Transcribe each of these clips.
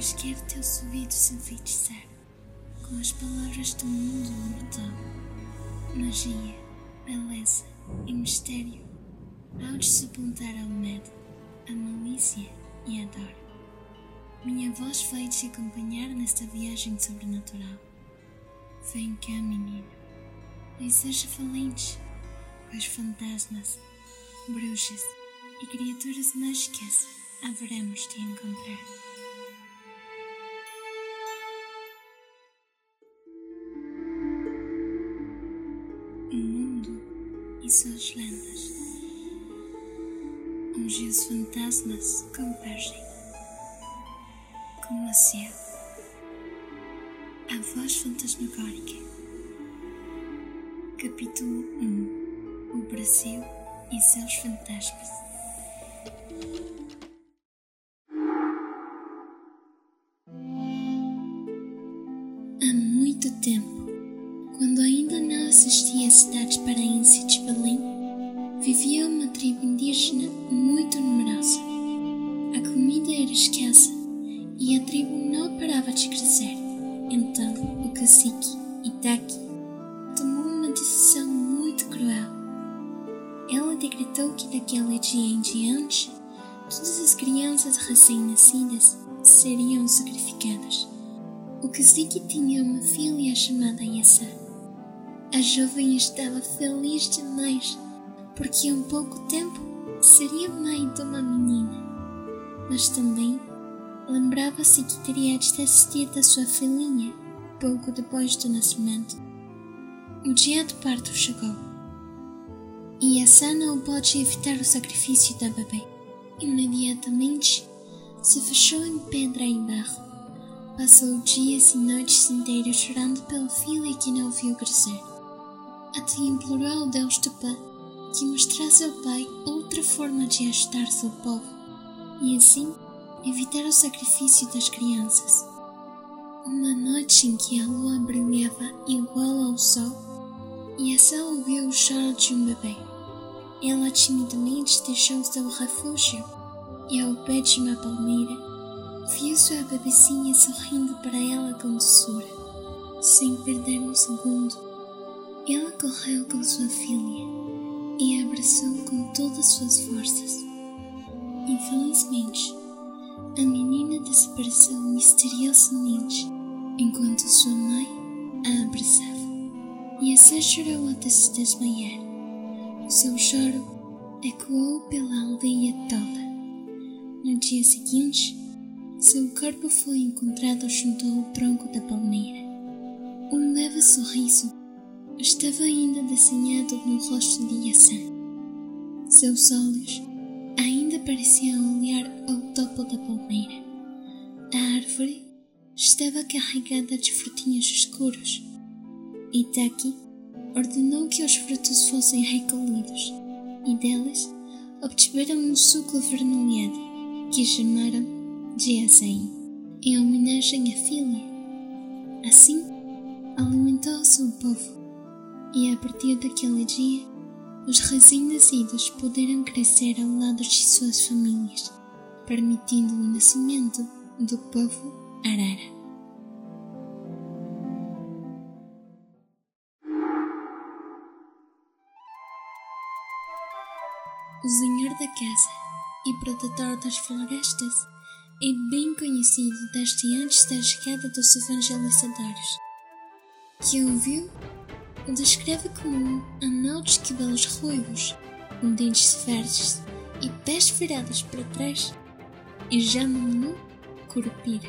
mas quero teus ouvidos enfeitiçar com as palavras do mundo mortal, magia, beleza e mistério, ao desapontar ao medo, a malícia e a dor. Minha voz vai te acompanhar nesta viagem sobrenatural. Vem cá, menino, e seja valente, pois fantasmas, bruxas e criaturas mágicas haveremos de encontrar. Suas lendas, onde os fantasmas convergem, como a céu, a voz fantasmagórica. Capítulo 1 O Brasil e seus fantasmas. Há muito tempo, quando ainda não existia a cidade paraense escassa e a tribo não parava de crescer. Então, o cacique Itaki tomou uma decisão muito cruel. Ela decretou que daquele dia em diante, todas as crianças recém-nascidas seriam sacrificadas. O cacique tinha uma filha chamada Yassa. A jovem estava feliz demais, porque em pouco tempo seria mãe de uma menina. Mas também lembrava-se que teria de assistir da sua filhinha pouco depois do nascimento. O dia do parto chegou. E Yassa não pôde evitar o sacrifício da bebê. Imediatamente se fechou em pedra e barro Passou dias e noites inteiros chorando pela filha que não viu crescer. Até implorou ao Deus do Pã que mostrasse ao pai outra forma de ajudar seu povo e assim evitar o sacrifício das crianças. Uma noite em que a lua brilhava igual ao sol, Yassa ouviu o choro de um bebê. Ela timidamente deixou seu refúgio e ao pé de uma palmeira Viu sua bebecinha sorrindo para ela com doçura. Sem perder um segundo, ela correu com sua filha e a abraçou com todas as suas forças. Infelizmente, a menina desapareceu misteriosamente enquanto sua mãe a abraçava. E assim chorou até se desmaiar. O seu choro ecoou pela aldeia toda. No dia seguinte, seu corpo foi encontrado junto ao tronco da palmeira. Um leve sorriso estava ainda desenhado no rosto de Yassan. Seus olhos ainda pareciam olhar ao topo da palmeira. A árvore estava carregada de frutinhos escuros. Itaki ordenou que os frutos fossem recolhidos e deles obtiveram um suco avermelhado que chamaram de açaí, em homenagem à filha. Assim, alimentou seu povo, e a partir daquele dia, os recém-nascidos puderam crescer ao lado de suas famílias, permitindo o nascimento do povo Arara. O senhor da casa e protetor das florestas é bem conhecido desde antes da chegada dos evangelizadores. Que ouviu descreve como um anão de cabelos ruivos, com dentes verdes e pés virados para trás, e já no curupira.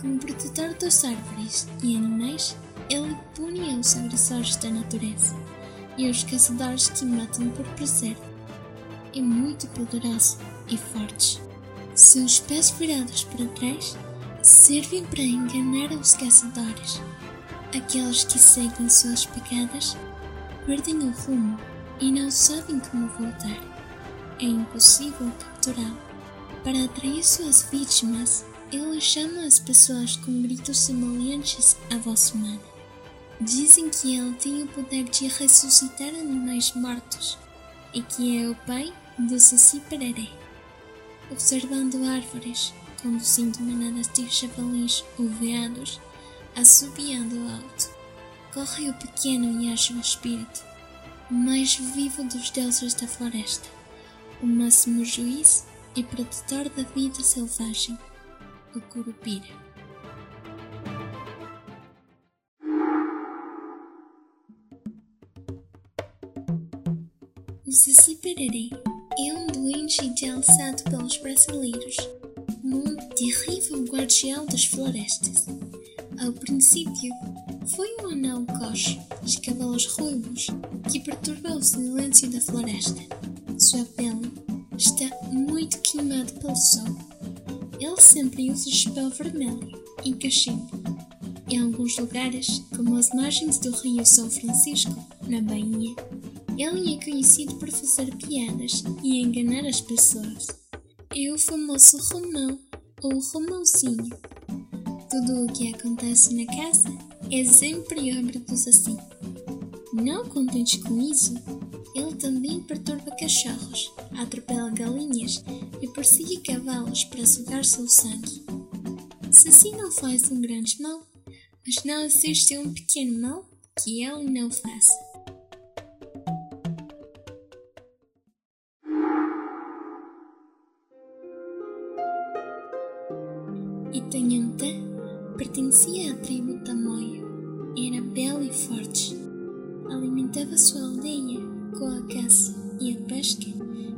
Como protetor das árvores e animais, ele punia os agressores da natureza e os caçadores que matam por prazer. É muito poderoso e forte. Seus pés virados para trás servem para enganar os caçadores. Aqueles que seguem suas pegadas perdem o rumo e não sabem como voltar. É impossível capturá-lo. Para atrair suas vítimas, ele chama as pessoas com gritos semelhantes à voz humana. Dizem que ele tem o poder de ressuscitar animais mortos e que é o pai do Saci Pereré observando árvores, conduzindo manadas de jabalins ou veados, assobiando alto. Corre o pequeno e espírito, o mais vivo dos deuses da floresta, o máximo juiz e protetor da vida selvagem, o Curupira. O Saci Pererê é um doente idealizado pelos brasileiros um terrível guardião das florestas. Ao princípio, foi um anão coxo de cabelos ruivos que perturba o silêncio da floresta. Sua pele está muito queimada pelo sol. Ele sempre usa chapéu vermelho e cachimbo. Em alguns lugares, como as margens do rio São Francisco, na Bahia, ele é conhecido por fazer piadas e enganar as pessoas. É o famoso Romão ou Romãozinho. Tudo o que acontece na casa é sempre obra assim. Não contente com isso, ele também perturba cachorros, atropela galinhas e persegue cavalos para sugar seu sangue. Se assim não faz um grande mal, mas não existe um pequeno mal que ele não faça. Itanhantã pertencia à tribo Tamoio. Era belo e forte. Alimentava sua aldeia com a caça e a pesca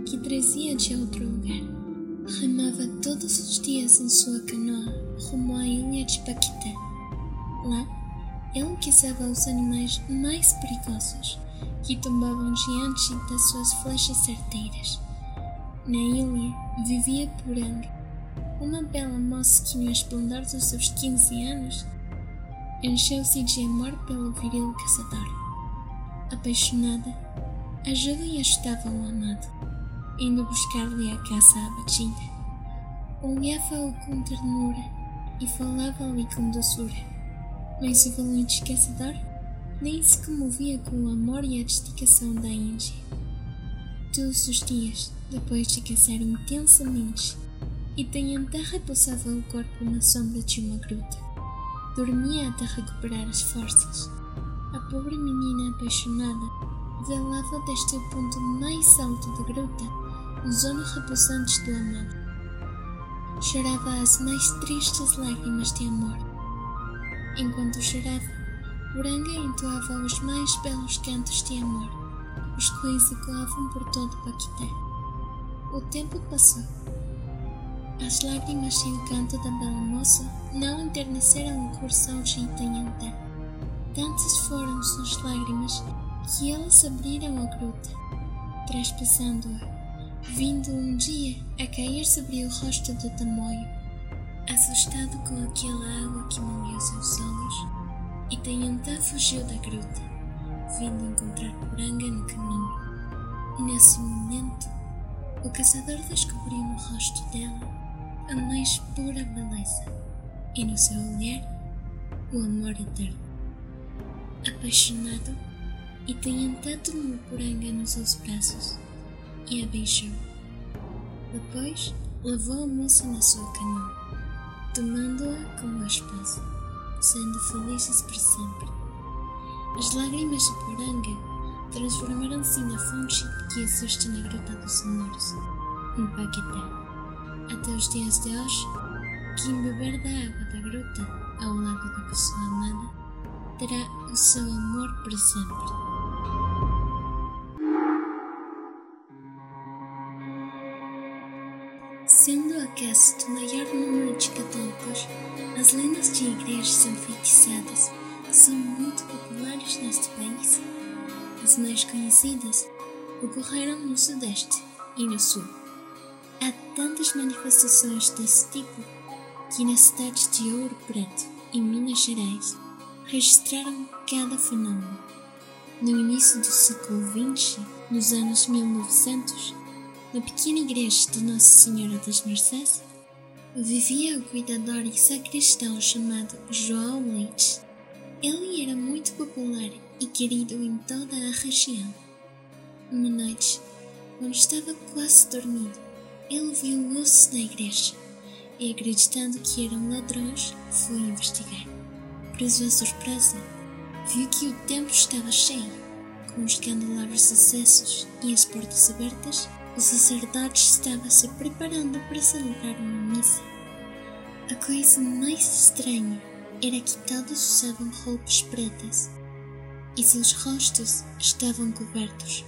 que trazia de outro lugar. Remava todos os dias em sua canoa rumo à ilha de Paquetá. Lá, ele caçava os animais mais perigosos que tombavam diante das suas flechas certeiras. Na ilha vivia Puranga, uma bela moça que no esplendor dos seus 15 anos encheu-se de amor pelo viril caçador. Apaixonada, ajuda e ajudava o amado, indo buscar-lhe a caça abatida. Olhava-o com ternura e falava-lhe com doçura, mas o valente caçador nem se comovia com o amor e a dedicação da Índia. Todos os dias, depois de caçar intensamente, e Tanhantã repousava o corpo na sombra de uma gruta. Dormia até recuperar as forças. A pobre menina apaixonada velava desde o ponto mais alto da gruta os olhos repousantes do amado. Chorava as mais tristes lágrimas de amor. Enquanto chorava, Uranga entoava os mais belos cantos de amor, os quais ecoavam por todo Paquité. O tempo passou as lágrimas e o canto da bela moça não enterneceram o coração de Itanhantã. Tantas foram suas lágrimas que elas abriram a gruta, traspassando-a, vindo um dia a cair sobre o rosto do tamoio. Assustado com aquela água que molhou seus olhos, Itanhantã fugiu da gruta, vindo encontrar Poranga no caminho. Nesse momento, o caçador descobriu no rosto dela a mais pura beleza e no seu olhar o amor eterno. Apaixonado, e tenha tanto poranga nos seus braços e a beijou. Depois levou a moça na sua canoa, tomando-a como a esposa, sendo felizes para sempre. As lágrimas de poranga transformaram-se na fonte que existe na Gruta dos Amores, em Paquetá até os dias de hoje, quem beber da água da gruta ao lado da pessoa amada terá o seu amor para sempre. Sendo a casa do maior número de católicos, as lendas de igrejas enfeitiçadas são muito populares neste país. As mais conhecidas ocorreram no Sudeste e no Sul. Tantas manifestações desse tipo que nas cidades de Ouro Preto e Minas Gerais registraram cada fenômeno. No início do século XX, nos anos 1900, na pequena igreja de Nossa Senhora das Mercês, vivia o cuidador e sacristão chamado João Leite. Ele era muito popular e querido em toda a região. Uma noite, quando estava quase dormindo, ele viu luzes na igreja e, acreditando que eram ladrões, foi investigar. Para sua surpresa, viu que o templo estava cheio, com os candelabros acessos e as portas abertas. O sacerdote estava se preparando para celebrar uma missa. A coisa mais estranha era que todos usavam roupas pretas e seus rostos estavam cobertos.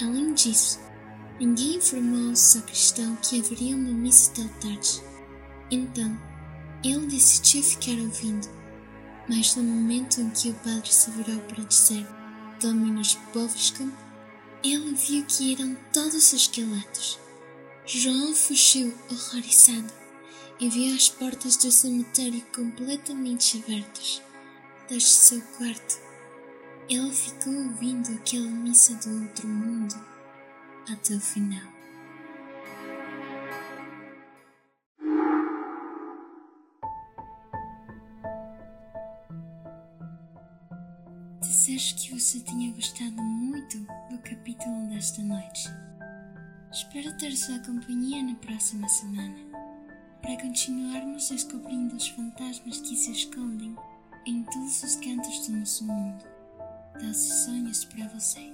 Além disso, ninguém informou ao sacristão que haveria uma missa de tarde. Então, ele decidiu ficar ouvindo, mas no momento em que o padre se virou para dizer Dominus Boviscum, ele viu que eram todos esqueletos. João fugiu horrorizado e viu as portas do cemitério completamente abertas. Desde seu quarto, ele ficou ouvindo aquela missa do outro mundo até o final. Desejo que você tenha gostado muito do capítulo desta noite. Espero ter sua companhia na próxima semana para continuarmos descobrindo os fantasmas que se escondem em todos os cantos do nosso mundo. Doces sonhos para você.